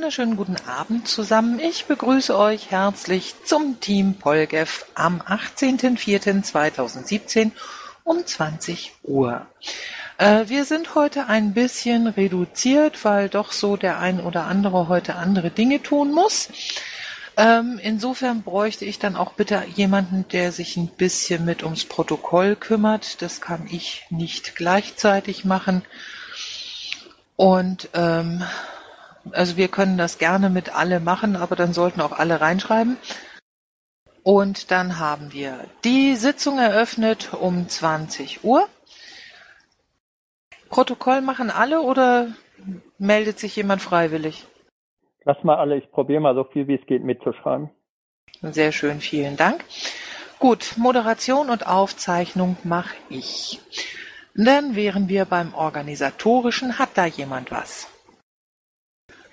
wunderschönen guten Abend zusammen. Ich begrüße euch herzlich zum Team Polgef am 18.04.2017 um 20 Uhr. Äh, wir sind heute ein bisschen reduziert, weil doch so der ein oder andere heute andere Dinge tun muss. Ähm, insofern bräuchte ich dann auch bitte jemanden, der sich ein bisschen mit ums Protokoll kümmert. Das kann ich nicht gleichzeitig machen. Und ähm, also wir können das gerne mit alle machen, aber dann sollten auch alle reinschreiben. Und dann haben wir die Sitzung eröffnet um 20 Uhr. Protokoll machen alle oder meldet sich jemand freiwillig? Lass mal alle, ich probiere mal so viel wie es geht mitzuschreiben. Sehr schön, vielen Dank. Gut, Moderation und Aufzeichnung mache ich. Dann wären wir beim Organisatorischen. Hat da jemand was?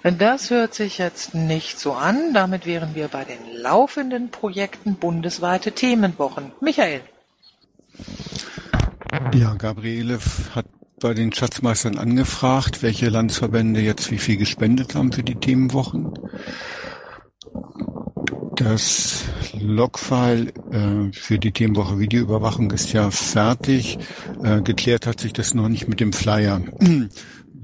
Das hört sich jetzt nicht so an. Damit wären wir bei den laufenden Projekten bundesweite Themenwochen. Michael. Ja, Gabriele hat bei den Schatzmeistern angefragt, welche Landesverbände jetzt wie viel gespendet haben für die Themenwochen. Das Logfile äh, für die Themenwoche Videoüberwachung ist ja fertig. Äh, geklärt hat sich das noch nicht mit dem Flyer.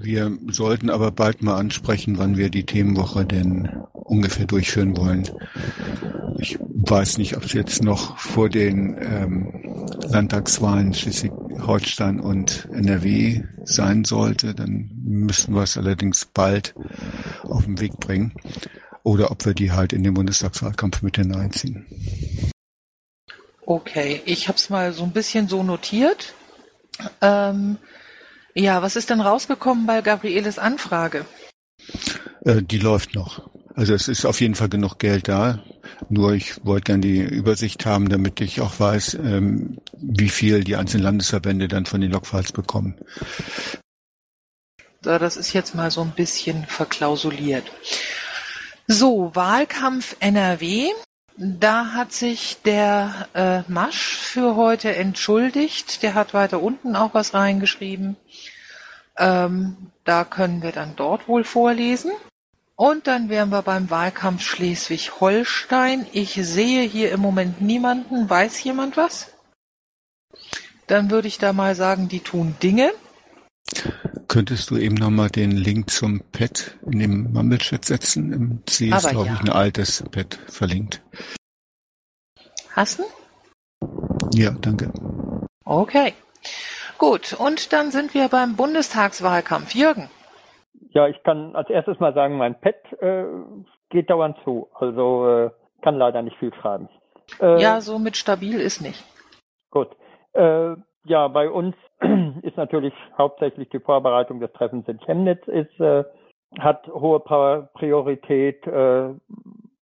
Wir sollten aber bald mal ansprechen, wann wir die Themenwoche denn ungefähr durchführen wollen. Ich weiß nicht, ob es jetzt noch vor den ähm, Landtagswahlen Schleswig-Holstein und NRW sein sollte. Dann müssen wir es allerdings bald auf den Weg bringen. Oder ob wir die halt in den Bundestagswahlkampf mit hineinziehen. Okay, ich habe es mal so ein bisschen so notiert. Ähm, ja, was ist denn rausgekommen bei Gabrieles Anfrage? Äh, die läuft noch. Also es ist auf jeden Fall genug Geld da. Nur ich wollte gerne die Übersicht haben, damit ich auch weiß, ähm, wie viel die einzelnen Landesverbände dann von den Logfiles bekommen. Das ist jetzt mal so ein bisschen verklausuliert. So, Wahlkampf NRW. Da hat sich der äh, Masch für heute entschuldigt. Der hat weiter unten auch was reingeschrieben. Ähm, da können wir dann dort wohl vorlesen. Und dann wären wir beim Wahlkampf Schleswig-Holstein. Ich sehe hier im Moment niemanden. Weiß jemand was? Dann würde ich da mal sagen, die tun Dinge. Könntest du eben nochmal den Link zum Pad in dem Mumble-Chat setzen? Im C ist, glaube ja. ich, ein altes Pad verlinkt. Hast du? Ja, danke. Okay. Gut, und dann sind wir beim Bundestagswahlkampf. Jürgen. Ja, ich kann als erstes mal sagen, mein Pad äh, geht dauernd zu. Also äh, kann leider nicht viel schreiben. Äh, ja, so mit stabil ist nicht. Gut. Äh, ja, bei uns ist natürlich hauptsächlich die Vorbereitung des Treffens in Chemnitz ist, äh, hat hohe Priorität. Äh,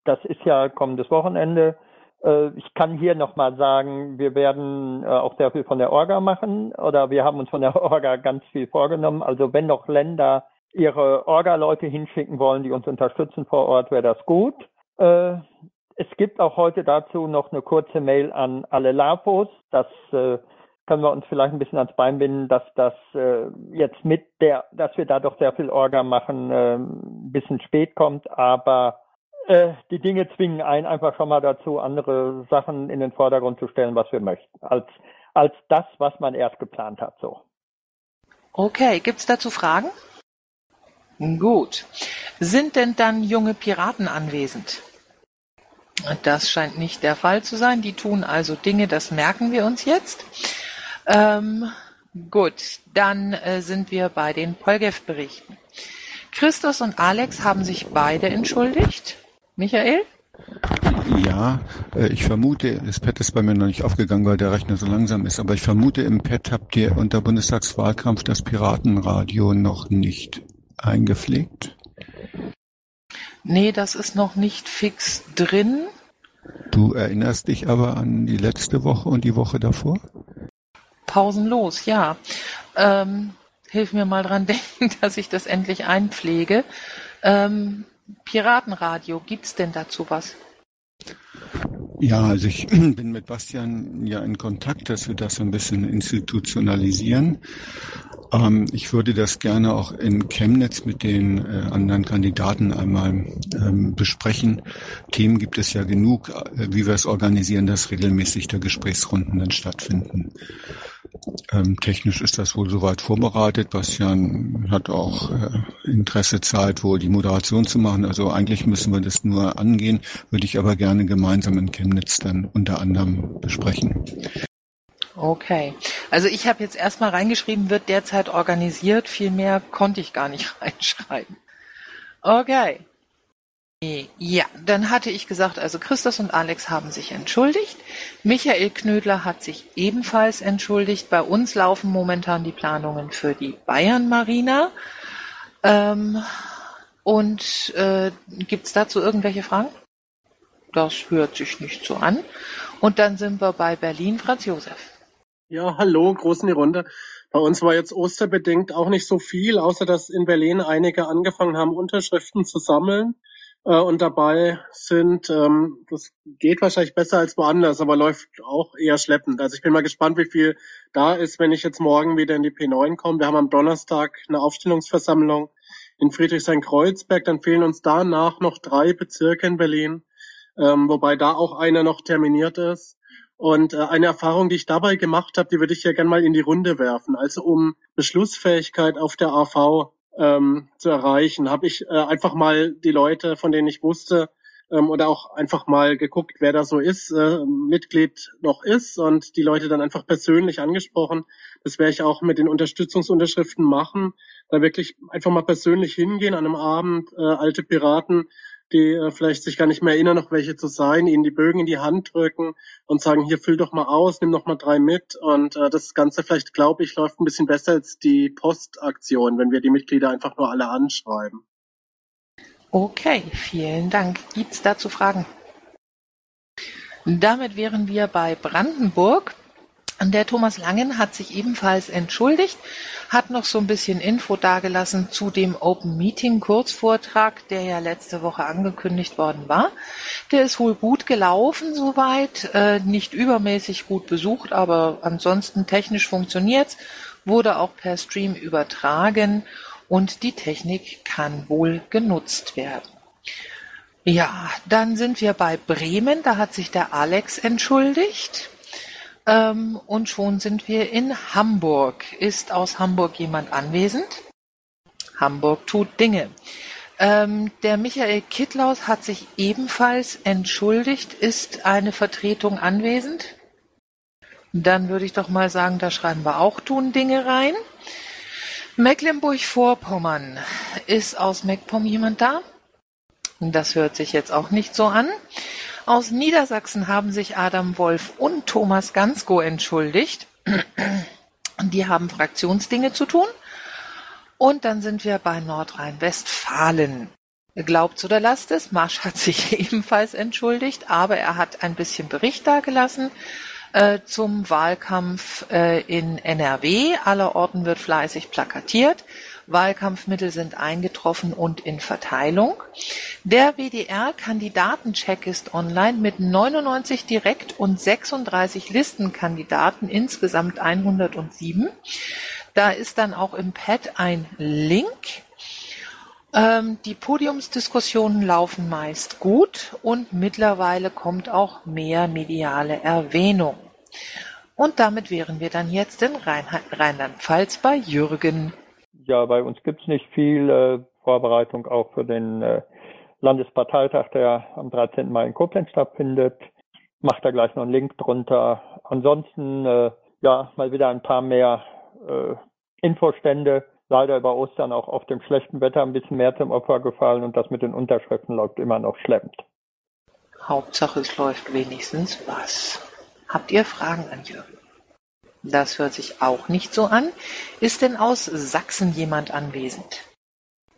das ist ja kommendes Wochenende. Äh, ich kann hier nochmal sagen, wir werden auch sehr viel von der Orga machen oder wir haben uns von der Orga ganz viel vorgenommen. Also wenn noch Länder ihre Orga-Leute hinschicken wollen, die uns unterstützen vor Ort, wäre das gut. Es gibt auch heute dazu noch eine kurze Mail an alle LAPOs. Das können wir uns vielleicht ein bisschen ans Bein binden, dass das jetzt mit der, dass wir da doch sehr viel Orga machen, ein bisschen spät kommt, aber äh, die Dinge zwingen einen einfach schon mal dazu, andere Sachen in den Vordergrund zu stellen, was wir möchten, als, als das, was man erst geplant hat. So. Okay, gibt's dazu Fragen? Gut. Sind denn dann junge Piraten anwesend? Das scheint nicht der Fall zu sein. Die tun also Dinge, das merken wir uns jetzt. Ähm, gut, dann äh, sind wir bei den Polgef-Berichten. Christus und Alex haben sich beide entschuldigt. Michael? Ja, äh, ich vermute, das Pad ist bei mir noch nicht aufgegangen, weil der Rechner so langsam ist, aber ich vermute, im Pad habt ihr unter Bundestagswahlkampf das Piratenradio noch nicht eingepflegt. Nee, das ist noch nicht fix drin. Du erinnerst dich aber an die letzte Woche und die Woche davor? Pausenlos, ja. Ähm, hilf mir mal dran denken, dass ich das endlich einpflege. Ähm, Piratenradio, gibt's denn dazu was? Ja, also ich bin mit Bastian ja in Kontakt, dass wir das so ein bisschen institutionalisieren. Ähm, ich würde das gerne auch in Chemnitz mit den äh, anderen Kandidaten einmal ähm, besprechen. Themen gibt es ja genug, äh, wie wir es organisieren, dass regelmäßig der Gesprächsrunden dann stattfinden. Ähm, technisch ist das wohl soweit vorbereitet. Bastian hat auch äh, Interesse, Zeit, wohl die Moderation zu machen. Also eigentlich müssen wir das nur angehen, würde ich aber gerne gemeinsam in Chemnitz dann unter anderem besprechen. Okay. Also ich habe jetzt erstmal reingeschrieben, wird derzeit organisiert. Viel mehr konnte ich gar nicht reinschreiben. Okay. Ja, dann hatte ich gesagt, also Christus und Alex haben sich entschuldigt. Michael Knödler hat sich ebenfalls entschuldigt. Bei uns laufen momentan die Planungen für die Bayern Marina. Ähm, und äh, gibt es dazu irgendwelche Fragen? Das hört sich nicht so an. Und dann sind wir bei Berlin, Franz Josef. Ja, hallo, großen die Runde. Bei uns war jetzt osterbedingt auch nicht so viel, außer dass in Berlin einige angefangen haben, Unterschriften zu sammeln äh, und dabei sind. Ähm, das geht wahrscheinlich besser als woanders, aber läuft auch eher schleppend. Also ich bin mal gespannt, wie viel da ist, wenn ich jetzt morgen wieder in die P9 komme. Wir haben am Donnerstag eine Aufstellungsversammlung in Friedrichshain-Kreuzberg. Dann fehlen uns danach noch drei Bezirke in Berlin, ähm, wobei da auch einer noch terminiert ist. Und äh, eine Erfahrung, die ich dabei gemacht habe, die würde ich ja gerne mal in die Runde werfen. Also um Beschlussfähigkeit auf der AV ähm, zu erreichen, habe ich äh, einfach mal die Leute, von denen ich wusste, ähm, oder auch einfach mal geguckt, wer da so ist, äh, Mitglied noch ist und die Leute dann einfach persönlich angesprochen. Das werde ich auch mit den Unterstützungsunterschriften machen. Da wirklich einfach mal persönlich hingehen an einem Abend, äh, alte Piraten die äh, vielleicht sich gar nicht mehr erinnern, noch welche zu sein, ihnen die Bögen in die Hand drücken und sagen, hier füll doch mal aus, nimm doch mal drei mit. Und äh, das Ganze vielleicht, glaube ich, läuft ein bisschen besser als die Postaktion, wenn wir die Mitglieder einfach nur alle anschreiben. Okay, vielen Dank. Gibt's dazu Fragen? Damit wären wir bei Brandenburg. Der Thomas Langen hat sich ebenfalls entschuldigt, hat noch so ein bisschen Info dargelassen zu dem Open Meeting Kurzvortrag, der ja letzte Woche angekündigt worden war. Der ist wohl gut gelaufen soweit, äh, nicht übermäßig gut besucht, aber ansonsten technisch funktioniert's, wurde auch per Stream übertragen und die Technik kann wohl genutzt werden. Ja, dann sind wir bei Bremen, da hat sich der Alex entschuldigt. Ähm, und schon sind wir in Hamburg. Ist aus Hamburg jemand anwesend? Hamburg tut Dinge. Ähm, der Michael Kittlaus hat sich ebenfalls entschuldigt. Ist eine Vertretung anwesend? Dann würde ich doch mal sagen, da schreiben wir auch tun Dinge rein. Mecklenburg-Vorpommern. Ist aus MacPom jemand da? Das hört sich jetzt auch nicht so an. Aus Niedersachsen haben sich Adam Wolf und Thomas Gansko entschuldigt. Die haben Fraktionsdinge zu tun. Und dann sind wir bei Nordrhein-Westfalen. Glaubt's oder lasst es, Marsch hat sich ebenfalls entschuldigt, aber er hat ein bisschen Bericht dargelassen äh, zum Wahlkampf äh, in NRW. Allerorten wird fleißig plakatiert. Wahlkampfmittel sind eingetroffen und in Verteilung. Der WDR-Kandidatencheck ist online mit 99 Direkt- und 36 Listenkandidaten, insgesamt 107. Da ist dann auch im Pad ein Link. Ähm, die Podiumsdiskussionen laufen meist gut und mittlerweile kommt auch mehr mediale Erwähnung. Und damit wären wir dann jetzt in Rheinland-Pfalz bei Jürgen ja, bei uns gibt es nicht viel äh, Vorbereitung auch für den äh, Landesparteitag, der am 13. Mai in Koblenz stattfindet. Macht da gleich noch einen Link drunter. Ansonsten, äh, ja, mal wieder ein paar mehr äh, Infostände. Leider über Ostern auch auf dem schlechten Wetter ein bisschen mehr zum Opfer gefallen und das mit den Unterschriften läuft immer noch schleppend. Hauptsache es läuft wenigstens was. Habt ihr Fragen an Jürgen? Das hört sich auch nicht so an. Ist denn aus Sachsen jemand anwesend?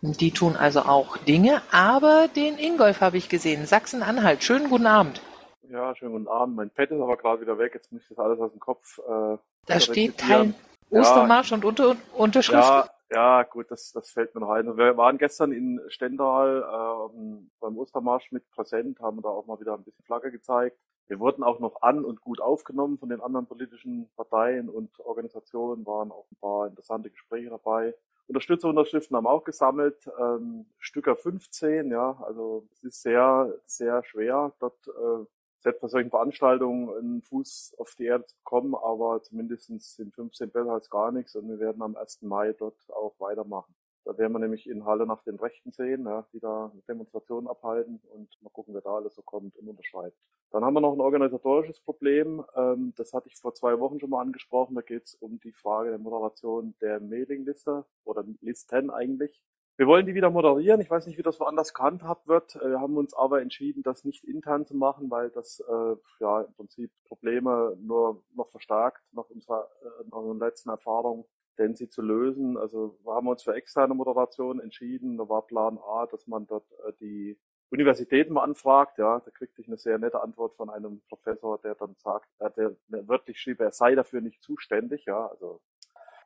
Die tun also auch Dinge, aber den Ingolf habe ich gesehen. Sachsen-Anhalt. Schönen guten Abend. Ja, schönen guten Abend. Mein Pad ist aber gerade wieder weg. Jetzt muss ich das alles aus dem Kopf. Äh, da steht Teil Ostermarsch ja, und Unter Unterschrift. Ja, ja, gut, das, das fällt mir noch ein. Wir waren gestern in Stendal ähm, beim Ostermarsch mit präsent, haben da auch mal wieder ein bisschen Flagge gezeigt. Wir wurden auch noch an und gut aufgenommen von den anderen politischen Parteien und Organisationen, waren auch ein paar interessante Gespräche dabei. Unterstützerunterschriften haben auch gesammelt, ähm, Stücker 15, ja, also es ist sehr, sehr schwer, dort äh, selbst bei solchen Veranstaltungen einen Fuß auf die Erde zu bekommen, aber zumindest sind 15 besser als gar nichts und wir werden am 1. Mai dort auch weitermachen. Da werden wir nämlich in Halle nach den Rechten sehen, ja, die da Demonstrationen abhalten und mal gucken, wer da alles so kommt und unterschreibt. Dann haben wir noch ein organisatorisches Problem. Ähm, das hatte ich vor zwei Wochen schon mal angesprochen. Da geht es um die Frage der Moderation der Mailingliste oder Listen eigentlich. Wir wollen die wieder moderieren. Ich weiß nicht, wie das woanders gehandhabt wird. Äh, wir haben uns aber entschieden, das nicht intern zu machen, weil das äh, ja im Prinzip Probleme nur noch verstärkt nach unserer, äh, nach unserer letzten Erfahrung denn sie zu lösen. Also wir haben uns für externe Moderation entschieden. Da war Plan A, dass man dort äh, die Universitäten mal anfragt. Ja, da kriegte ich eine sehr nette Antwort von einem Professor, der dann sagt, äh, der wörtlich schrieb, er sei dafür nicht zuständig. Ja, also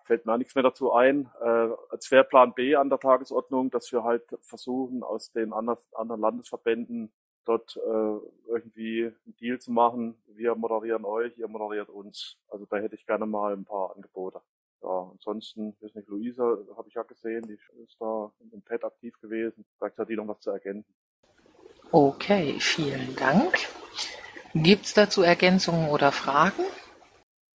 fällt mir nichts mehr dazu ein. Äh, als wäre Plan B an der Tagesordnung, dass wir halt versuchen, aus den anderen, anderen Landesverbänden dort äh, irgendwie einen Deal zu machen. Wir moderieren euch, ihr moderiert uns. Also da hätte ich gerne mal ein paar Angebote ja, ansonsten, ist nicht, Luisa, habe ich ja gesehen, die ist da im Pad aktiv gewesen. Vielleicht hat die noch was zu ergänzen. Okay, vielen Dank. Gibt es dazu Ergänzungen oder Fragen?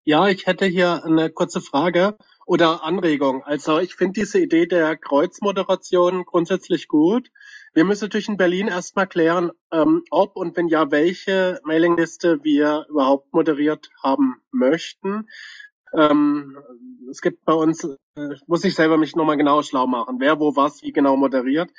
Ja, ich hätte hier eine kurze Frage oder Anregung. Also ich finde diese Idee der Kreuzmoderation grundsätzlich gut. Wir müssen natürlich in Berlin erstmal klären, ähm, ob und wenn ja, welche Mailingliste wir überhaupt moderiert haben möchten. Ähm, es gibt bei uns, äh, muss ich selber mich nochmal genau schlau machen, wer wo was wie genau moderiert.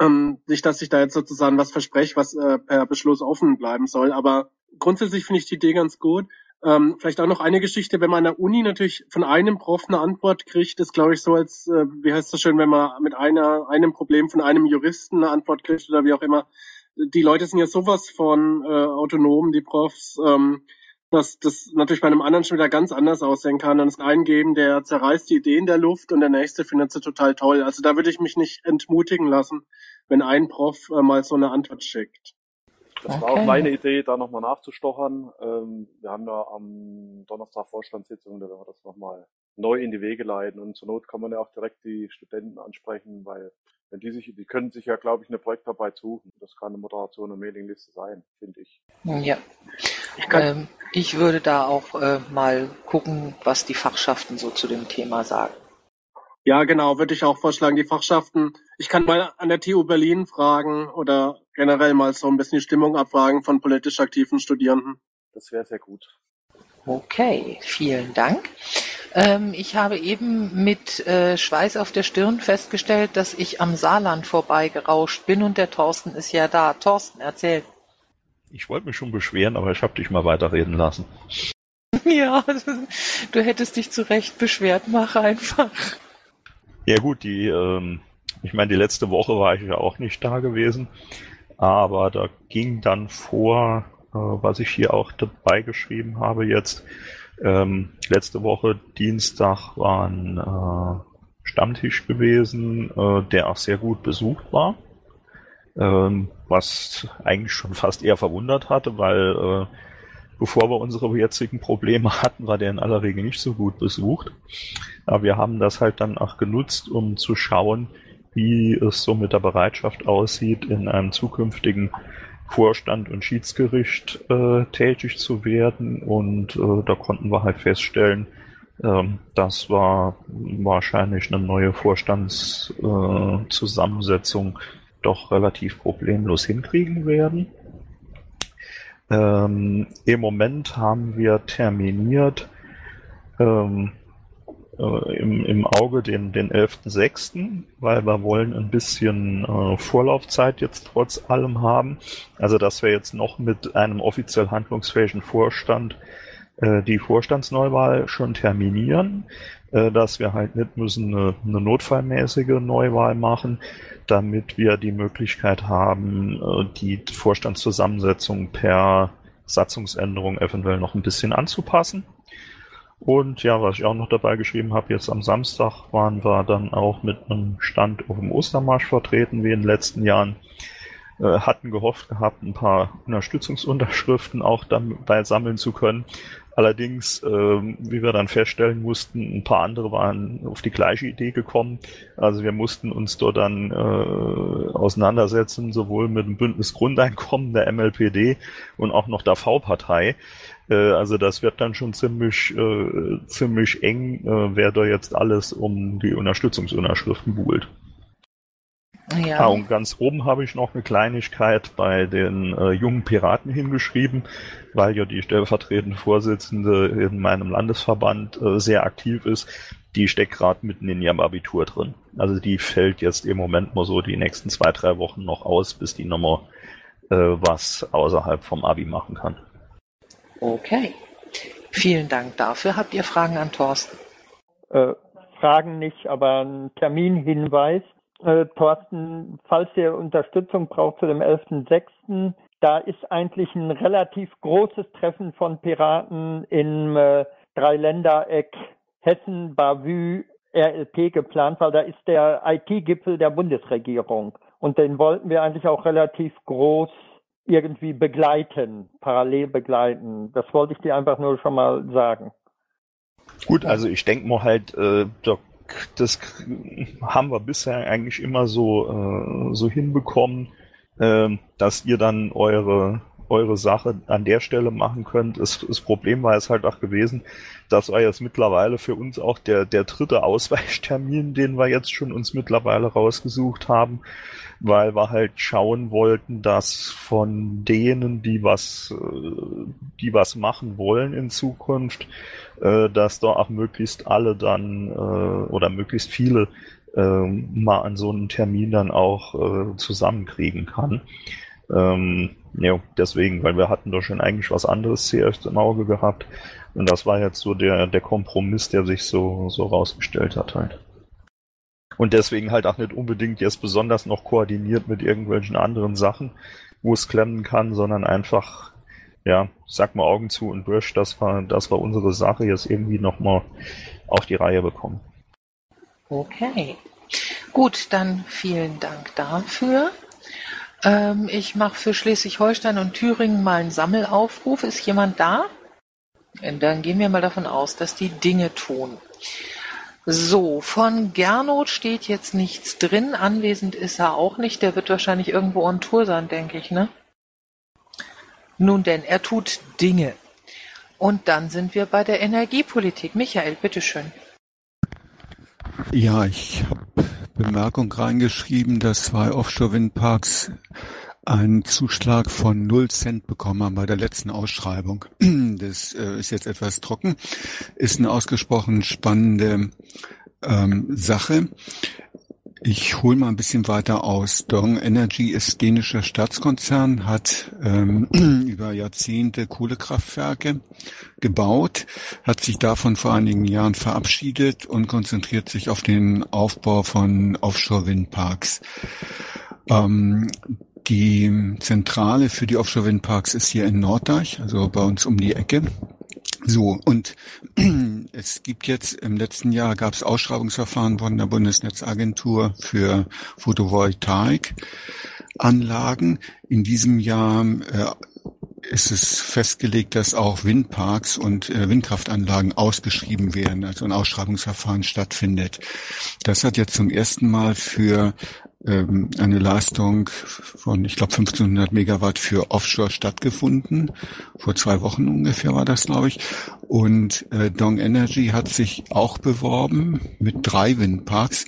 Ähm, nicht, dass ich da jetzt sozusagen was verspreche, was äh, per Beschluss offen bleiben soll, aber grundsätzlich finde ich die Idee ganz gut. Ähm, vielleicht auch noch eine Geschichte, wenn man an der Uni natürlich von einem Prof eine Antwort kriegt, ist glaube ich so als, äh, wie heißt das schön, wenn man mit einer, einem Problem von einem Juristen eine Antwort kriegt oder wie auch immer. Die Leute sind ja sowas von äh, autonom, die Profs. Ähm, dass das natürlich bei einem anderen schon wieder ganz anders aussehen kann. Dann ist einen geben, der zerreißt die Idee in der Luft und der nächste findet sie total toll. Also da würde ich mich nicht entmutigen lassen, wenn ein Prof äh, mal so eine Antwort schickt. Das okay. war auch meine Idee, da nochmal nachzustochern. Ähm, wir haben ja am Donnerstag Vorstandssitzung, da werden wir das nochmal neu in die Wege leiten. Und zur Not kann man ja auch direkt die Studenten ansprechen, weil wenn die sich, die können sich ja, glaube ich, eine Projektarbeit suchen. Das kann eine Moderation und Mailingliste sein, finde ich. Ja. Ich, ähm, ich würde da auch äh, mal gucken, was die Fachschaften so zu dem Thema sagen. Ja, genau, würde ich auch vorschlagen, die Fachschaften. Ich kann mal an der TU Berlin fragen oder generell mal so ein bisschen die Stimmung abfragen von politisch aktiven Studierenden. Das wäre sehr gut. Okay, vielen Dank. Ähm, ich habe eben mit äh, Schweiß auf der Stirn festgestellt, dass ich am Saarland vorbeigerauscht bin und der Thorsten ist ja da. Thorsten, erzähl. Ich wollte mich schon beschweren, aber ich habe dich mal weiterreden lassen. Ja, du hättest dich zu Recht beschwert, mach einfach. Ja gut, die, ähm, ich meine, die letzte Woche war ich ja auch nicht da gewesen, aber da ging dann vor, äh, was ich hier auch dabei geschrieben habe jetzt, ähm, letzte Woche Dienstag war ein äh, Stammtisch gewesen, äh, der auch sehr gut besucht war. Ähm, was eigentlich schon fast eher verwundert hatte, weil äh, bevor wir unsere jetzigen Probleme hatten, war der in aller Regel nicht so gut besucht. Aber wir haben das halt dann auch genutzt, um zu schauen, wie es so mit der Bereitschaft aussieht, in einem zukünftigen Vorstand und Schiedsgericht äh, tätig zu werden. Und äh, da konnten wir halt feststellen, äh, das war wahrscheinlich eine neue Vorstandszusammensetzung doch relativ problemlos hinkriegen werden. Ähm, Im Moment haben wir terminiert ähm, äh, im, im Auge den, den 11.06., weil wir wollen ein bisschen äh, Vorlaufzeit jetzt trotz allem haben. Also dass wir jetzt noch mit einem offiziell handlungsfähigen Vorstand äh, die Vorstandsneuwahl schon terminieren, dass wir halt nicht müssen eine, eine notfallmäßige Neuwahl machen, damit wir die Möglichkeit haben, äh, die Vorstandszusammensetzung per Satzungsänderung eventuell noch ein bisschen anzupassen. Und ja, was ich auch noch dabei geschrieben habe, jetzt am Samstag waren wir dann auch mit einem Stand auf dem Ostermarsch vertreten, wie in den letzten Jahren. Äh, hatten gehofft gehabt, ein paar Unterstützungsunterschriften auch dabei sammeln zu können. Allerdings, äh, wie wir dann feststellen mussten, ein paar andere waren auf die gleiche Idee gekommen. Also wir mussten uns dort dann äh, auseinandersetzen, sowohl mit dem Bündnis Grundeinkommen der MLPD und auch noch der V-Partei. Äh, also das wird dann schon ziemlich, äh, ziemlich eng, äh, wer da jetzt alles um die Unterstützungsunterschriften buhlt. Ja. Ah, und ganz oben habe ich noch eine Kleinigkeit bei den äh, jungen Piraten hingeschrieben, weil ja die stellvertretende Vorsitzende in meinem Landesverband äh, sehr aktiv ist. Die steckt gerade mitten in ihrem Abitur drin. Also die fällt jetzt im Moment mal so die nächsten zwei, drei Wochen noch aus, bis die nochmal äh, was außerhalb vom Abi machen kann. Okay. Vielen Dank dafür. Habt ihr Fragen an Thorsten? Äh, Fragen nicht, aber ein Terminhinweis äh, Thorsten, falls ihr Unterstützung braucht zu dem 11.06., da ist eigentlich ein relativ großes Treffen von Piraten im äh, Dreiländereck Hessen, Bavü, RLP geplant, weil da ist der IT-Gipfel der Bundesregierung. Und den wollten wir eigentlich auch relativ groß irgendwie begleiten, parallel begleiten. Das wollte ich dir einfach nur schon mal sagen. Gut, also ich denke mal halt, äh, das haben wir bisher eigentlich immer so, äh, so hinbekommen, äh, dass ihr dann eure, eure Sache an der Stelle machen könnt. Das, das Problem war jetzt halt auch gewesen, das war jetzt mittlerweile für uns auch der, der dritte Ausweichtermin, den wir jetzt schon uns mittlerweile rausgesucht haben, weil wir halt schauen wollten, dass von denen, die was, äh, die was machen wollen in Zukunft, äh, dass da auch möglichst alle dann äh, oder möglichst viele äh, mal an so einem Termin dann auch zusammenkriegen kann. Ähm, ja, deswegen, weil wir hatten da schon eigentlich was anderes zuerst im Auge gehabt. Und das war jetzt so der, der Kompromiss, der sich so, so rausgestellt hat halt. Und deswegen halt auch nicht unbedingt jetzt besonders noch koordiniert mit irgendwelchen anderen Sachen, wo es klemmen kann, sondern einfach ja, sag mal Augen zu und durch, dass wir, dass wir unsere Sache jetzt irgendwie nochmal auf die Reihe bekommen. Okay. Gut, dann vielen Dank dafür. Ähm, ich mache für Schleswig-Holstein und Thüringen mal einen Sammelaufruf. Ist jemand da? Dann gehen wir mal davon aus, dass die Dinge tun. So, von Gernot steht jetzt nichts drin. Anwesend ist er auch nicht. Der wird wahrscheinlich irgendwo on Tour sein, denke ich, ne? Nun denn, er tut Dinge. Und dann sind wir bei der Energiepolitik. Michael, bitteschön. Ja, ich habe Bemerkung reingeschrieben, dass zwei Offshore-Windparks einen Zuschlag von null Cent bekommen haben bei der letzten Ausschreibung. Das äh, ist jetzt etwas trocken, ist eine ausgesprochen spannende ähm, Sache. Ich hole mal ein bisschen weiter aus. Dong Energy ist dänischer Staatskonzern, hat ähm, über Jahrzehnte Kohlekraftwerke gebaut, hat sich davon vor einigen Jahren verabschiedet und konzentriert sich auf den Aufbau von Offshore-Windparks. Ähm, die Zentrale für die Offshore-Windparks ist hier in Norddeich, also bei uns um die Ecke. So, und es gibt jetzt im letzten Jahr gab es Ausschreibungsverfahren von der Bundesnetzagentur für Photovoltaikanlagen. In diesem Jahr äh, ist es festgelegt, dass auch Windparks und äh, Windkraftanlagen ausgeschrieben werden, also ein Ausschreibungsverfahren stattfindet. Das hat jetzt zum ersten Mal für ähm, eine Leistung von, ich glaube, 1500 Megawatt für Offshore stattgefunden. Vor zwei Wochen ungefähr war das, glaube ich. Und äh, Dong Energy hat sich auch beworben mit drei Windparks.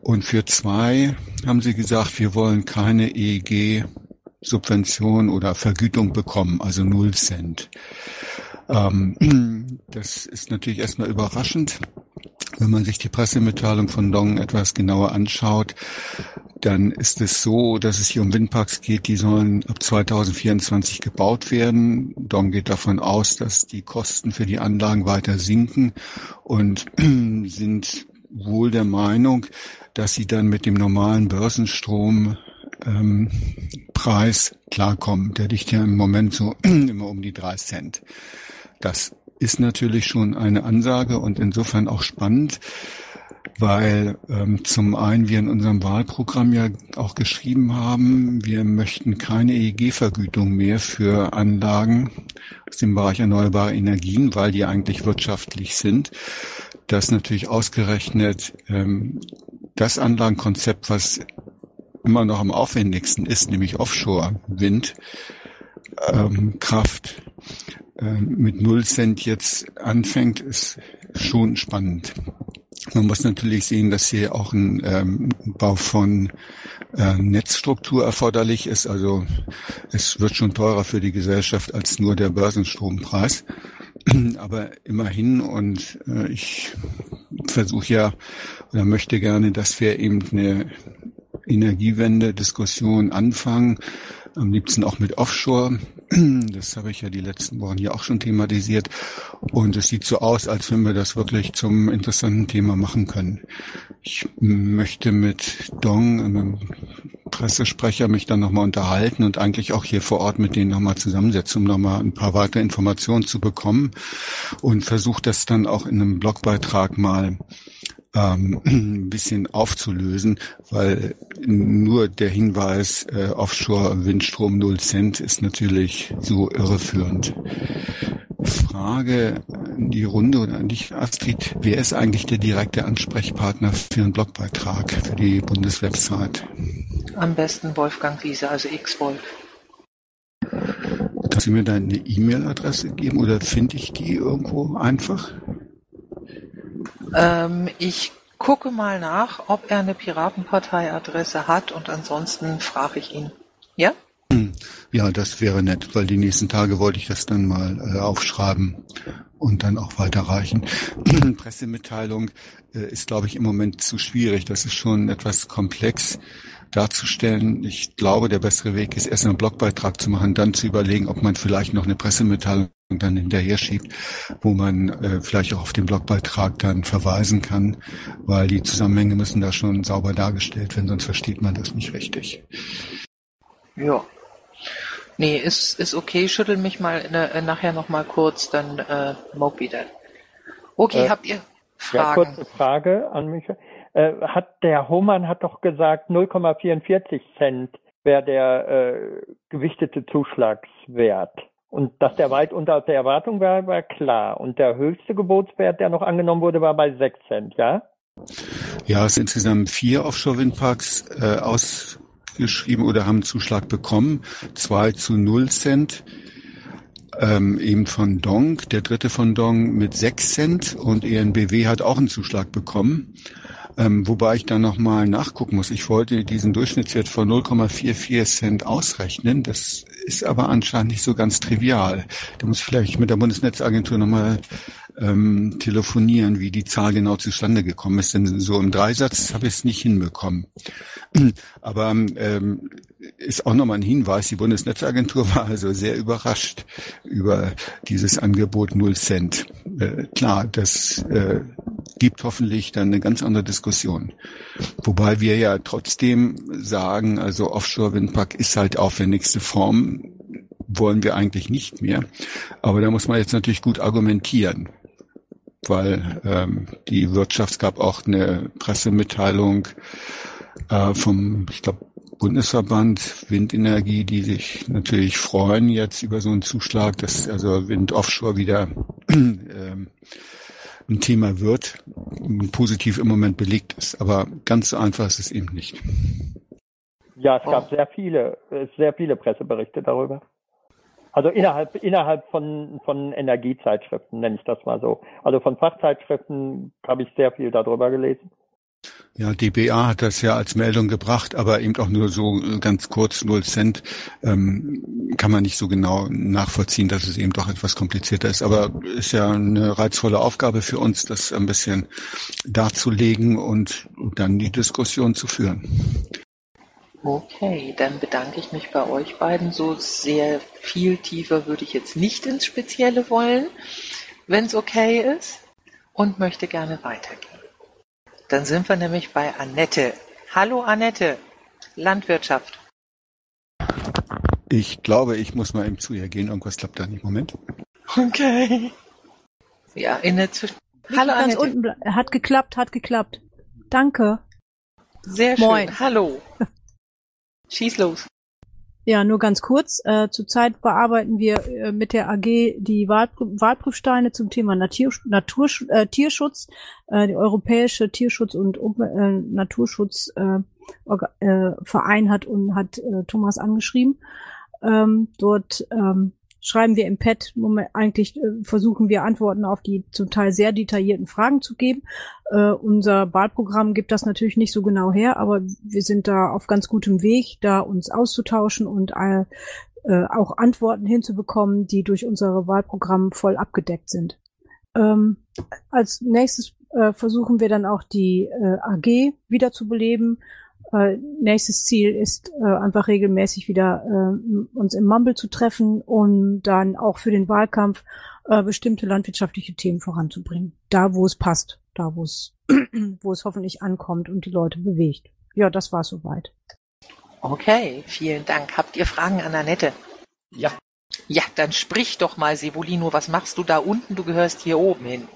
Und für zwei haben sie gesagt, wir wollen keine EEG Subvention oder Vergütung bekommen, also null Cent. Ähm, das ist natürlich erstmal überraschend. Wenn man sich die Pressemitteilung von Dong etwas genauer anschaut, dann ist es so, dass es hier um Windparks geht, die sollen ab 2024 gebaut werden. Dong geht davon aus, dass die Kosten für die Anlagen weiter sinken und sind wohl der Meinung, dass sie dann mit dem normalen Börsenstrom ähm, Preis klarkommen. Der liegt ja im Moment so immer um die drei Cent. Das ist natürlich schon eine Ansage und insofern auch spannend. weil ähm, zum einen wir in unserem Wahlprogramm ja auch geschrieben haben, wir möchten keine EEG-Vergütung mehr für Anlagen aus dem Bereich erneuerbare Energien, weil die eigentlich wirtschaftlich sind. Das natürlich ausgerechnet ähm, das Anlagenkonzept, was immer noch am aufwendigsten ist, nämlich Offshore-Wind, ähm, Kraft mit null Cent jetzt anfängt, ist schon spannend. Man muss natürlich sehen, dass hier auch ein ähm, Bau von äh, Netzstruktur erforderlich ist. Also es wird schon teurer für die Gesellschaft als nur der Börsenstrompreis. Aber immerhin und äh, ich versuche ja oder möchte gerne, dass wir eben eine Energiewende-Diskussion anfangen, am liebsten auch mit Offshore. Das habe ich ja die letzten Wochen hier auch schon thematisiert. Und es sieht so aus, als wenn wir das wirklich zum interessanten Thema machen können. Ich möchte mit Dong, einem Pressesprecher, mich dann nochmal unterhalten und eigentlich auch hier vor Ort mit denen nochmal zusammensetzen, um nochmal ein paar weitere Informationen zu bekommen und versuche das dann auch in einem Blogbeitrag mal ähm, ein bisschen aufzulösen, weil nur der Hinweis äh, Offshore-Windstrom 0 Cent ist natürlich so irreführend. Frage in die Runde oder an dich, Astrid. Wer ist eigentlich der direkte Ansprechpartner für einen Blogbeitrag für die Bundeswebsite? Am besten Wolfgang Wiese, also X-Wolf. Kannst du mir deine E-Mail-Adresse geben oder finde ich die irgendwo einfach? Ähm, ich gucke mal nach, ob er eine Piratenpartei-Adresse hat und ansonsten frage ich ihn. Ja? Hm. Ja, das wäre nett, weil die nächsten Tage wollte ich das dann mal äh, aufschreiben und dann auch weiterreichen. Pressemitteilung äh, ist, glaube ich, im Moment zu schwierig. Das ist schon etwas komplex darzustellen. Ich glaube, der bessere Weg ist, erst einen Blogbeitrag zu machen, dann zu überlegen, ob man vielleicht noch eine Pressemitteilung dann hinterher schiebt, wo man äh, vielleicht auch auf den Blogbeitrag dann verweisen kann, weil die Zusammenhänge müssen da schon sauber dargestellt werden, sonst versteht man das nicht richtig. Ja. Nee, ist, ist okay. Schüttel mich mal äh, nachher noch mal kurz, dann äh, Moby dann. Okay, äh, habt ihr Fragen? Ja, kurze Frage an mich. Äh, hat der Hohmann hat doch gesagt, 0,44 Cent wäre der äh, gewichtete Zuschlagswert. Und dass der weit unter der Erwartung war, war klar. Und der höchste Gebotswert, der noch angenommen wurde, war bei 6 Cent, ja? Ja, es sind insgesamt vier Offshore-Windparks äh, ausgeschrieben oder haben Zuschlag bekommen. Zwei zu 0 Cent. Ähm, eben von Dong, der dritte von Dong mit 6 Cent und ENBW hat auch einen Zuschlag bekommen. Ähm, wobei ich dann nochmal nachgucken muss. Ich wollte diesen Durchschnittswert von 0,44 Cent ausrechnen. Das ist aber anscheinend nicht so ganz trivial. Da muss ich vielleicht mit der Bundesnetzagentur nochmal ähm, telefonieren, wie die Zahl genau zustande gekommen ist. Denn so im Dreisatz habe ich es nicht hinbekommen. Aber ähm, ist auch nochmal ein Hinweis, die Bundesnetzagentur war also sehr überrascht über dieses Angebot null Cent. Äh, klar, das äh, gibt hoffentlich dann eine ganz andere Diskussion. Wobei wir ja trotzdem sagen, also Offshore-Windpark ist halt aufwendigste Form, wollen wir eigentlich nicht mehr. Aber da muss man jetzt natürlich gut argumentieren weil ähm, die Wirtschaft gab auch eine Pressemitteilung äh, vom, ich glaube, Bundesverband Windenergie, die sich natürlich freuen jetzt über so einen Zuschlag, dass also Wind Offshore wieder ähm, ein Thema wird, positiv im Moment belegt ist. Aber ganz so einfach ist es eben nicht. Ja, es gab sehr viele, sehr viele Presseberichte darüber. Also innerhalb, innerhalb von, von Energiezeitschriften, nenne ich das mal so. Also von Fachzeitschriften habe ich sehr viel darüber gelesen. Ja, DBA hat das ja als Meldung gebracht, aber eben auch nur so ganz kurz, null Cent, ähm, kann man nicht so genau nachvollziehen, dass es eben doch etwas komplizierter ist. Aber ist ja eine reizvolle Aufgabe für uns, das ein bisschen darzulegen und dann die Diskussion zu führen. Okay, dann bedanke ich mich bei euch beiden. So sehr viel tiefer würde ich jetzt nicht ins Spezielle wollen, wenn es okay ist, und möchte gerne weitergehen. Dann sind wir nämlich bei Annette. Hallo Annette, Landwirtschaft. Ich glaube, ich muss mal eben zu ihr gehen. Irgendwas klappt da nicht. Moment. Okay. Ja, in der Zwischen... Hallo Annette. Unten hat geklappt, hat geklappt. danke. Sehr Moin. schön. Hallo. Schieß los. Ja, nur ganz kurz. Äh, zurzeit bearbeiten wir äh, mit der AG die Wahlprü Wahlprüfsteine zum Thema Natur, Natur, äh, Tierschutz. Äh, die Europäische Tierschutz- und äh, Naturschutzverein äh, äh, hat und hat Thomas angeschrieben. Ähm, dort ähm, schreiben wir im Pad, eigentlich äh, versuchen wir Antworten auf die zum Teil sehr detaillierten Fragen zu geben. Äh, unser Wahlprogramm gibt das natürlich nicht so genau her, aber wir sind da auf ganz gutem Weg, da uns auszutauschen und äh, äh, auch Antworten hinzubekommen, die durch unsere Wahlprogramm voll abgedeckt sind. Ähm, als nächstes äh, versuchen wir dann auch die äh, AG wiederzubeleben. Äh, nächstes Ziel ist äh, einfach regelmäßig wieder äh, uns im Mumble zu treffen und dann auch für den Wahlkampf äh, bestimmte landwirtschaftliche Themen voranzubringen. Da, wo es passt, da, wo es, wo es hoffentlich ankommt und die Leute bewegt. Ja, das war soweit. Okay, vielen Dank. Habt ihr Fragen an Annette? Ja, Ja, dann sprich doch mal, Sevolino. Was machst du da unten? Du gehörst hier oben hin.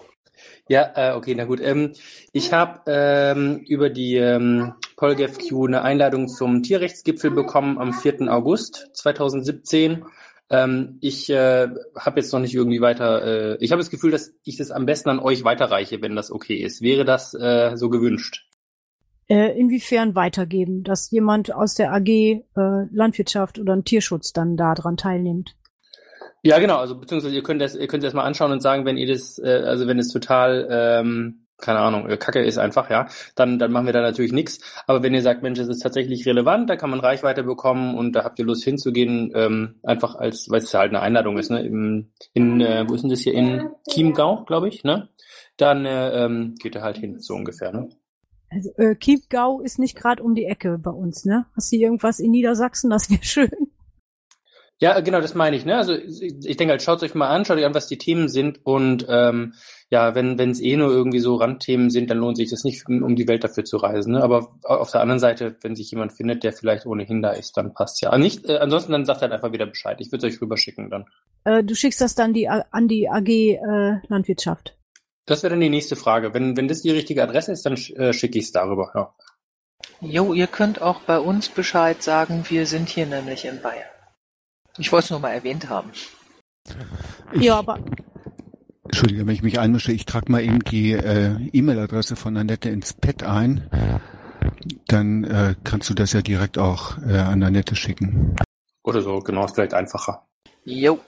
Ja, äh, okay, na gut. Ähm, ich habe ähm, über die ähm, PolGFQ eine Einladung zum Tierrechtsgipfel bekommen am 4. August 2017. Ähm, ich äh, habe jetzt noch nicht irgendwie weiter. Äh, ich habe das Gefühl, dass ich das am besten an euch weiterreiche, wenn das okay ist. Wäre das äh, so gewünscht? Äh, inwiefern weitergeben, dass jemand aus der AG äh, Landwirtschaft oder Tierschutz dann daran teilnimmt? Ja, genau. Also beziehungsweise ihr könnt das, ihr könnt das mal anschauen und sagen, wenn ihr das, äh, also wenn es total, ähm, keine Ahnung, äh, Kacke ist einfach, ja, dann dann machen wir da natürlich nichts. Aber wenn ihr sagt, Mensch, es ist tatsächlich relevant, da kann man Reichweite bekommen und da habt ihr Lust hinzugehen, ähm, einfach als, weil es halt eine Einladung ist, ne? Im, in, äh, wo ist denn das hier? In Chiemgau, glaube ich, ne? Dann äh, ähm, geht ihr halt hin, so ungefähr, ne? Also, äh, Chiemgau ist nicht gerade um die Ecke bei uns, ne? Hast du irgendwas in Niedersachsen? Das wäre schön. Ja, genau, das meine ich. Ne? Also ich denke halt, schaut euch mal an, schaut euch an, was die Themen sind und ähm, ja, wenn wenn es eh nur irgendwie so Randthemen sind, dann lohnt sich das nicht, um die Welt dafür zu reisen. Ne? Aber auf der anderen Seite, wenn sich jemand findet, der vielleicht ohnehin da ist, dann passt ja. Aber nicht, äh, ansonsten dann sagt halt einfach wieder Bescheid. Ich würde es euch rüberschicken dann. Äh, du schickst das dann die, A- an die AG äh, Landwirtschaft. Das wäre dann die nächste Frage. Wenn wenn das die richtige Adresse ist, dann sch- äh, schicke ich es darüber. Ja. Jo, ihr könnt auch bei uns Bescheid sagen. Wir sind hier nämlich in Bayern. Ich wollte es nur mal erwähnt haben. Ich, Ja, aber Entschuldige, wenn ich mich einmische, ich trage mal eben die äh, E-Mail-Adresse von Annette ins Pad ein. Dann äh, kannst du das ja direkt auch äh, an Annette schicken. Oder so, genau, ist vielleicht einfacher. Jo.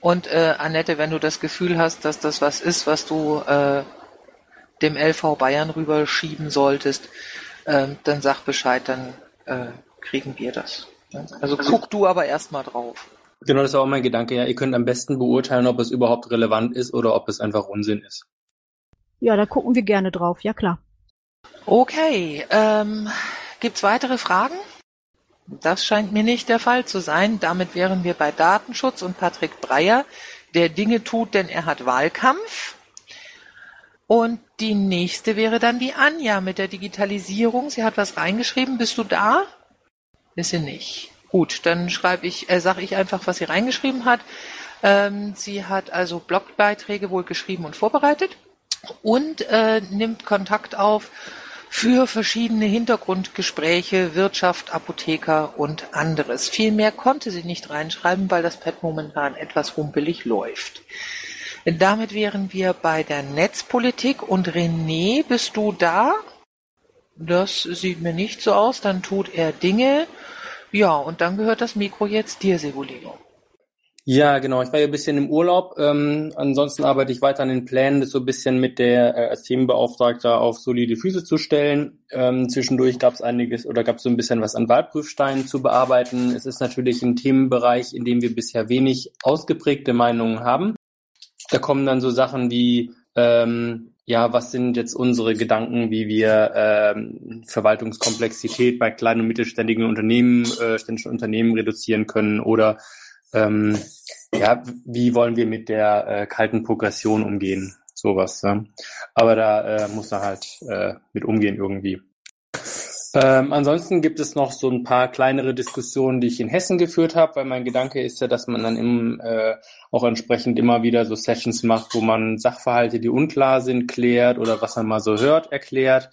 Und äh, Annette, wenn du das Gefühl hast, dass das was ist, was du äh, dem LV Bayern rüberschieben solltest, ähm, dann sag Bescheid, dann äh, kriegen wir das. Also guck du aber erstmal drauf. Genau, das war auch mein Gedanke. Ja, ihr könnt am besten beurteilen, ob es überhaupt relevant ist oder ob es einfach Unsinn ist. ja, da gucken wir gerne drauf. Ja, klar. Okay, ähm, gibt's weitere Fragen? Das scheint mir nicht der Fall zu sein. Damit wären wir bei Datenschutz und Patrick Breyer, der Dinge tut, denn er hat Wahlkampf. Und die nächste wäre dann die Anja mit der Digitalisierung. Sie hat was reingeschrieben. Bist du da? Ist sie nicht. Gut, dann schreibe ich, äh, sage ich einfach, was sie reingeschrieben hat. Ähm, sie hat also Blogbeiträge wohl geschrieben und vorbereitet und äh, nimmt Kontakt auf für verschiedene Hintergrundgespräche, Wirtschaft, Apotheker und anderes. Viel mehr konnte sie nicht reinschreiben, weil das Pad momentan etwas rumpelig läuft. Damit wären wir bei der Netzpolitik und René, bist du da? Das sieht mir nicht so aus, dann tut er Dinge. Ja, und dann gehört das Mikro jetzt dir, Segolino. Ja, genau. Ich war ja ein bisschen im Urlaub. Ähm, ansonsten arbeite ich weiter an den Plänen, das so ein bisschen mit der äh, als Themenbeauftragter auf solide Füße zu stellen. Ähm, zwischendurch gab es einiges oder gab es so ein bisschen was an Wahlprüfsteinen zu bearbeiten. Es ist natürlich ein Themenbereich, in dem wir bisher wenig ausgeprägte Meinungen haben. Da kommen dann so Sachen wie ähm, ja, was sind jetzt unsere Gedanken, wie wir ähm, Verwaltungskomplexität bei kleinen und mittelständigen Unternehmen, äh, ständischen Unternehmen reduzieren können oder ähm, ja, wie wollen wir mit der äh, kalten Progression umgehen? Sowas. Ja. Aber da äh, muss man halt äh, mit umgehen irgendwie. Ähm, ansonsten gibt es noch so ein paar kleinere Diskussionen, die ich in Hessen geführt habe, weil mein Gedanke ist ja, dass man dann im, äh, auch entsprechend immer wieder so Sessions macht, wo man Sachverhalte, die unklar sind, klärt oder was man mal so hört, erklärt.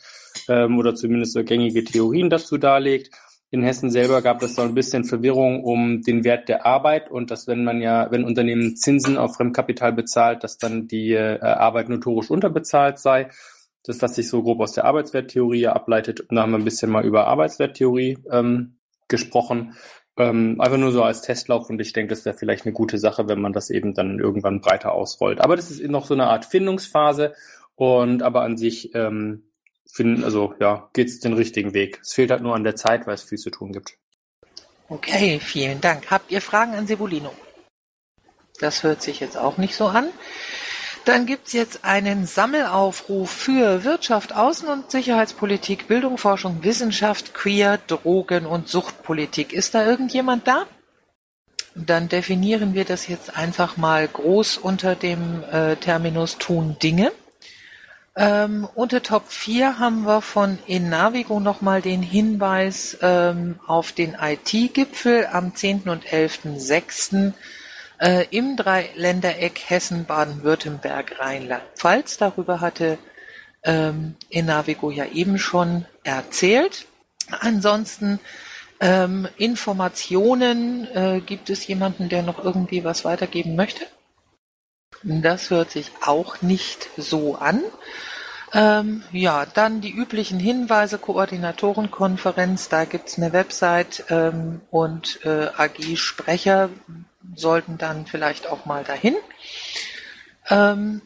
ähm, oder zumindest so gängige Theorien dazu darlegt. In Hessen selber gab es so ein bisschen Verwirrung um den Wert der Arbeit und dass wenn man ja, wenn Unternehmen Zinsen auf Fremdkapital bezahlt, dass dann die äh, Arbeit notorisch unterbezahlt sei. Das, was sich so grob aus der Arbeitswerttheorie ableitet. Und da haben wir ein bisschen mal über Arbeitswerttheorie ähm, gesprochen. Ähm, einfach nur so als Testlauf und ich denke, das wäre vielleicht eine gute Sache, wenn man das eben dann irgendwann breiter ausrollt. Aber das ist noch so eine Art Findungsphase und aber an sich ähm, finden, also ja, geht es den richtigen Weg. Es fehlt halt nur an der Zeit, weil es viel zu tun gibt. Okay, vielen Dank. Habt ihr Fragen an Sebulino? Das hört sich jetzt auch nicht so an. Dann gibt's jetzt einen Sammelaufruf für Wirtschaft, Außen- und Sicherheitspolitik, Bildung, Forschung, Wissenschaft, Queer, Drogen- und Suchtpolitik. Ist da irgendjemand da? Dann definieren wir das jetzt einfach mal groß unter dem äh, Terminus tun Dinge. Ähm, unter Top 4 haben wir von Innavigo nochmal den Hinweis ähm, auf den IT-Gipfel am 10. und 11.06 äh, im Dreiländereck Hessen, Baden-Württemberg, Rheinland-Pfalz. Darüber hatte ähm, Enavigo ja eben schon erzählt. Ansonsten ähm, Informationen, äh, gibt es jemanden, der noch irgendwie was weitergeben möchte? Das hört sich auch nicht so an. Ähm, ja, dann die üblichen Hinweise, Koordinatorenkonferenz, da gibt's eine Website ähm, und äh, AG-Sprecher sollten dann vielleicht auch mal dahin. Ähm,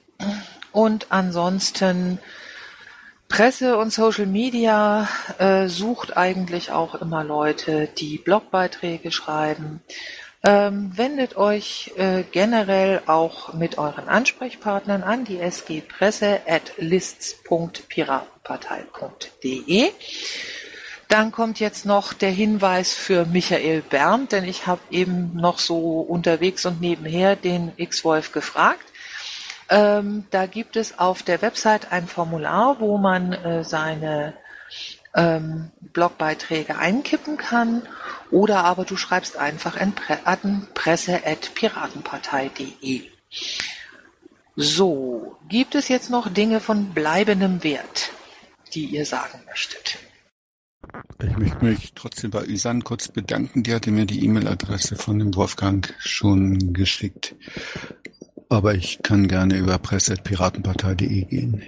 und ansonsten Presse und Social Media äh, sucht eigentlich auch immer Leute, die Blogbeiträge schreiben. Ähm, wendet euch äh, generell auch mit euren Ansprechpartnern an die SG Presse at lists.piratenpartei.de. Dann kommt jetzt noch der Hinweis für Michael Berndt, denn ich habe eben noch so unterwegs und nebenher den X-Wolf gefragt. Ähm, da gibt es auf der Website ein Formular, wo man äh, seine ähm, Blogbeiträge einkippen kann oder aber du schreibst einfach an presse.piratenpartei.de. So, gibt es jetzt noch Dinge von bleibendem Wert, die ihr sagen möchtet? Ich möchte mich trotzdem bei Isan kurz bedanken. Die hatte mir die E-Mail-Adresse von dem Wolfgang schon geschickt. Aber ich kann gerne über presse.piratenpartei.de gehen.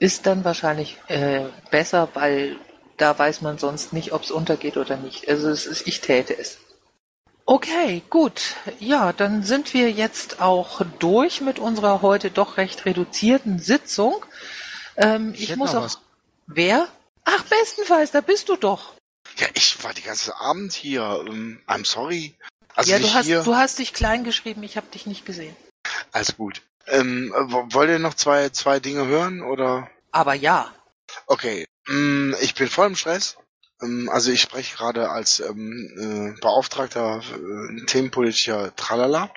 Ist dann wahrscheinlich äh, besser, weil da weiß man sonst nicht, ob es untergeht oder nicht. Also es ist, ich täte es. Okay, gut. Ja, dann sind wir jetzt auch durch mit unserer heute doch recht reduzierten Sitzung. Ähm, ich, ich muss auch. Was. Wer? Ach, bestenfalls, da bist du doch. Ja, ich war die ganze Abend hier. Um, I'm sorry. Also ja, du hast, hier... du hast dich klein geschrieben, ich habe dich nicht gesehen. Alles gut. Ähm, wollt ihr noch zwei, zwei Dinge hören, oder? Aber ja. Okay. Mm, ich bin voll im Stress. Ähm, also ich spreche gerade als ähm, äh, Beauftragter äh, themenpolitischer Tralala.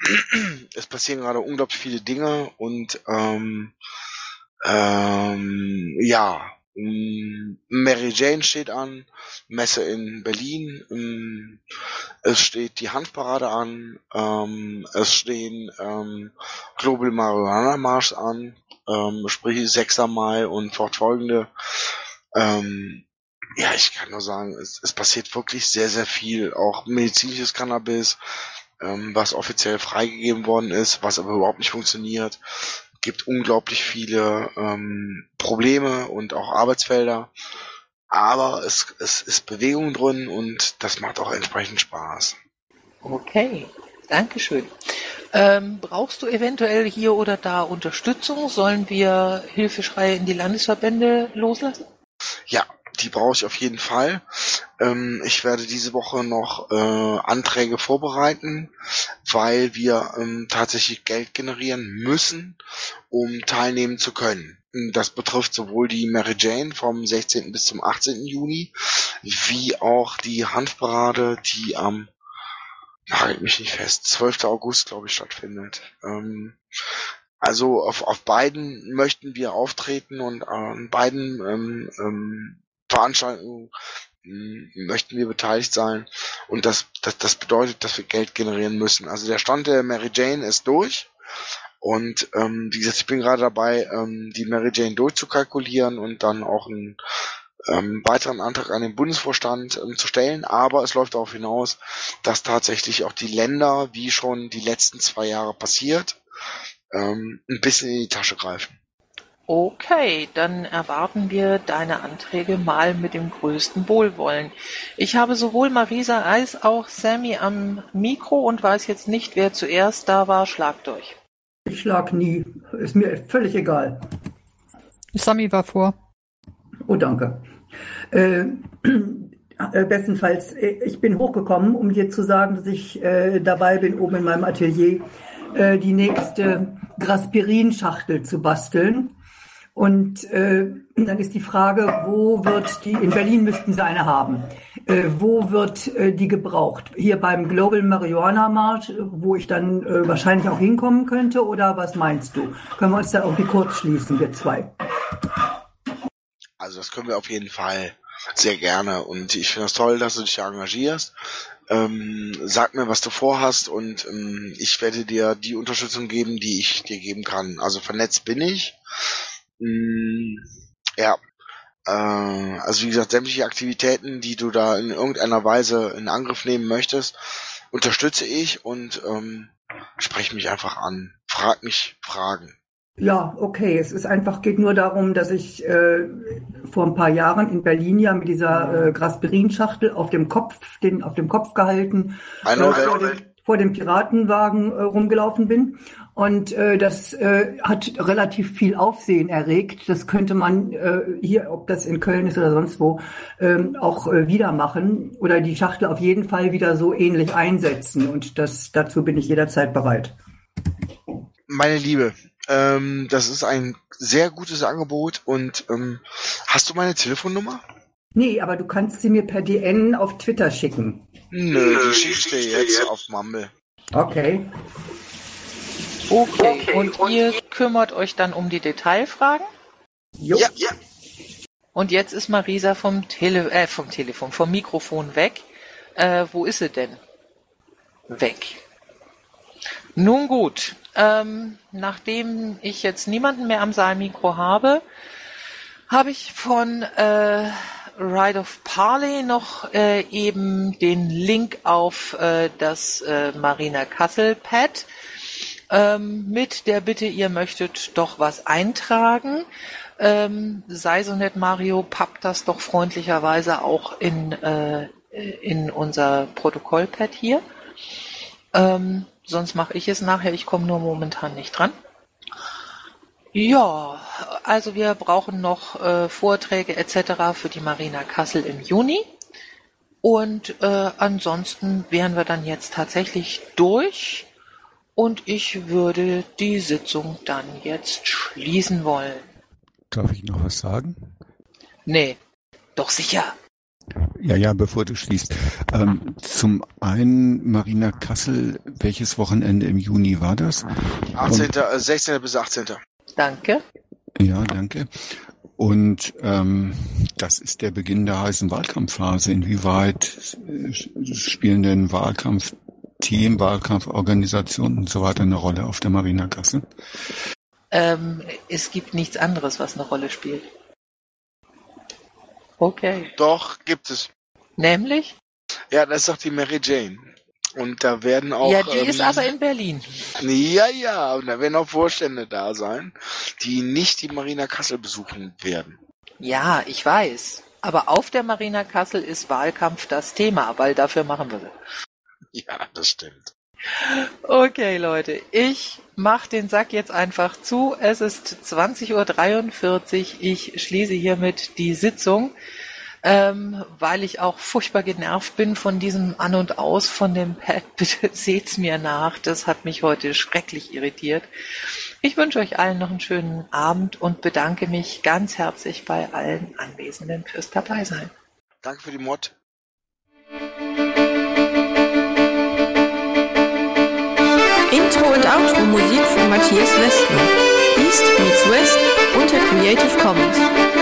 es passieren gerade unglaublich viele Dinge und ähm, ähm, ja, Mary Jane steht an, Messe in Berlin, mm, es steht die Handparade an, ähm, es stehen ähm, Global Marijuana Marsch an, ähm, sprich 6. Mai und fortfolgende. Ähm, ja, ich kann nur sagen, es, es passiert wirklich sehr, sehr viel, auch medizinisches Cannabis, ähm, was offiziell freigegeben worden ist, was aber überhaupt nicht funktioniert gibt unglaublich viele ähm, Probleme und auch Arbeitsfelder. Aber es, es ist Bewegung drin und das macht auch entsprechend Spaß. Okay, Dankeschön. Ähm, brauchst du eventuell hier oder da Unterstützung? Sollen wir Hilfeschreie in die Landesverbände loslassen? Ja, die brauche ich auf jeden Fall. Ähm, ich werde diese Woche noch äh, Anträge vorbereiten, weil wir ähm, tatsächlich Geld generieren müssen, um teilnehmen zu können. Das betrifft sowohl die Mary Jane vom 16. bis zum 18. Juni, wie auch die Hanfparade, die am nagelt mich nicht fest, 12. August, glaube ich, stattfindet. Ähm, also auf, auf beiden möchten wir auftreten und an beiden ähm, ähm, Veranstaltungen möchten wir beteiligt sein und das, das, das bedeutet, dass wir Geld generieren müssen. Also der Stand der Mary Jane ist durch Und ähm, wie gesagt, ich bin gerade dabei, ähm, die Mary Jane durchzukalkulieren und dann auch einen ähm, weiteren Antrag an den Bundesvorstand ähm, zu stellen. Aber es läuft darauf hinaus, dass tatsächlich auch die Länder, wie schon die letzten zwei Jahre passiert, ähm, ein bisschen in die Tasche greifen. Okay, dann erwarten wir deine Anträge mal mit dem größten Wohlwollen. Ich habe sowohl Marisa als auch Sammy am Mikro und weiß jetzt nicht, wer zuerst da war. Schlagt durch. Ich schlag nie. Ist mir völlig egal. Sammy war vor. Oh, danke. Äh, äh, bestenfalls, äh, ich bin hochgekommen, um dir zu sagen, dass ich äh, dabei bin, oben in meinem Atelier äh, die nächste Graspirin-Schachtel zu basteln. Und äh, dann ist die Frage, wo wird die, in Berlin müssten sie eine haben, äh, wo wird äh, die gebraucht? Hier beim Global Marijuana March, wo ich dann äh, wahrscheinlich auch hinkommen könnte, oder was meinst du? Können wir uns da irgendwie kurz schließen, wir zwei? Also das können wir auf jeden Fall sehr gerne und ich finde es das toll, dass du dich engagierst. Ähm, sag mir, was du vorhast und ähm, ich werde dir die Unterstützung geben, die ich dir geben kann. Also vernetzt bin ich. Mm, ja. Äh, also wie gesagt, sämtliche Aktivitäten, die du da in irgendeiner Weise in Angriff nehmen möchtest, unterstütze ich und ähm, sprech mich einfach an. Frag mich Fragen. Ja, okay. Es ist einfach, geht nur darum, dass ich äh, vor ein paar Jahren in Berlin ja mit dieser äh, Graspirin-Schachtel auf dem Kopf, den auf dem Kopf gehalten, äh, vor, dem, vor dem Piratenwagen äh, rumgelaufen bin. Und äh, das äh, hat relativ viel Aufsehen erregt. Das könnte man äh, hier, ob das in Köln ist oder sonst wo, ähm, auch äh, wieder machen oder die Schachtel auf jeden Fall wieder so ähnlich einsetzen. Und das dazu bin ich jederzeit bereit. Meine Liebe, ähm, das ist ein sehr gutes Angebot und ähm, hast du meine Telefonnummer? Nee, aber du kannst sie mir per DN auf Twitter schicken. Nö, die schickst du jetzt auf Mumble. Okay. Okay, und ihr kümmert euch dann um die Detailfragen? Jo. Ja, ja. Und jetzt ist Marisa vom Tele äh, vom Telefon, vom Mikrofon weg. Äh, wo ist sie denn? Weg. Nun gut, ähm, nachdem ich jetzt niemanden mehr am Saalmikro habe, habe ich von äh, Ride of Parley noch äh, eben den Link auf äh, das äh, Marina Kassel Pad ähm, mit der Bitte, ihr möchtet doch was eintragen. Ähm, sei so nett, Mario, pappt das doch freundlicherweise auch in, äh, in unser Protokollpad hier. Ähm, sonst mache ich es nachher, ich komme nur momentan nicht dran. Ja, also wir brauchen noch äh, Vorträge etc. für die Marina Kassel im Juni. Und äh, ansonsten wären wir dann jetzt tatsächlich durch. Und ich würde die Sitzung dann jetzt schließen wollen. Darf ich noch was sagen? Nee, doch sicher. Ja, ja, bevor du schließt. Ähm, zum einen Marina Kassel, welches Wochenende im Juni war das? 18., äh, 16. bis 18. Danke. Ja, danke. Und ähm, das ist der Beginn der heißen Wahlkampfphase. Inwieweit äh, spielen denn Wahlkampfteam, Wahlkampforganisationen und so weiter eine Rolle auf der Marina Kassel? Ähm, es gibt nichts anderes, was eine Rolle spielt. Okay. Doch, gibt es. Nämlich? Ja, das ist doch die Mary Jane. Und da werden auch. Ja, die ähm, ist aber in Berlin. Ja, ja, und da werden auch Vorstände da sein, die nicht die Marina Kassel besuchen werden. Ja, ich weiß. Aber auf der Marina Kassel ist Wahlkampf das Thema, weil dafür machen wir sie. Ja, das stimmt. Okay, Leute, ich mach den Sack jetzt einfach zu. Es ist 20.43 Uhr. Ich schließe hiermit die Sitzung, ähm, weil ich auch furchtbar genervt bin von diesem An und Aus von dem Pad. Bitte seht's mir nach. Das hat mich heute schrecklich irritiert. Ich wünsche euch allen noch einen schönen Abend und bedanke mich ganz herzlich bei allen Anwesenden fürs Dabeisein. Danke für die Mod. Intro und Outro Musik von Matthias Westner. East meets West unter Creative Commons.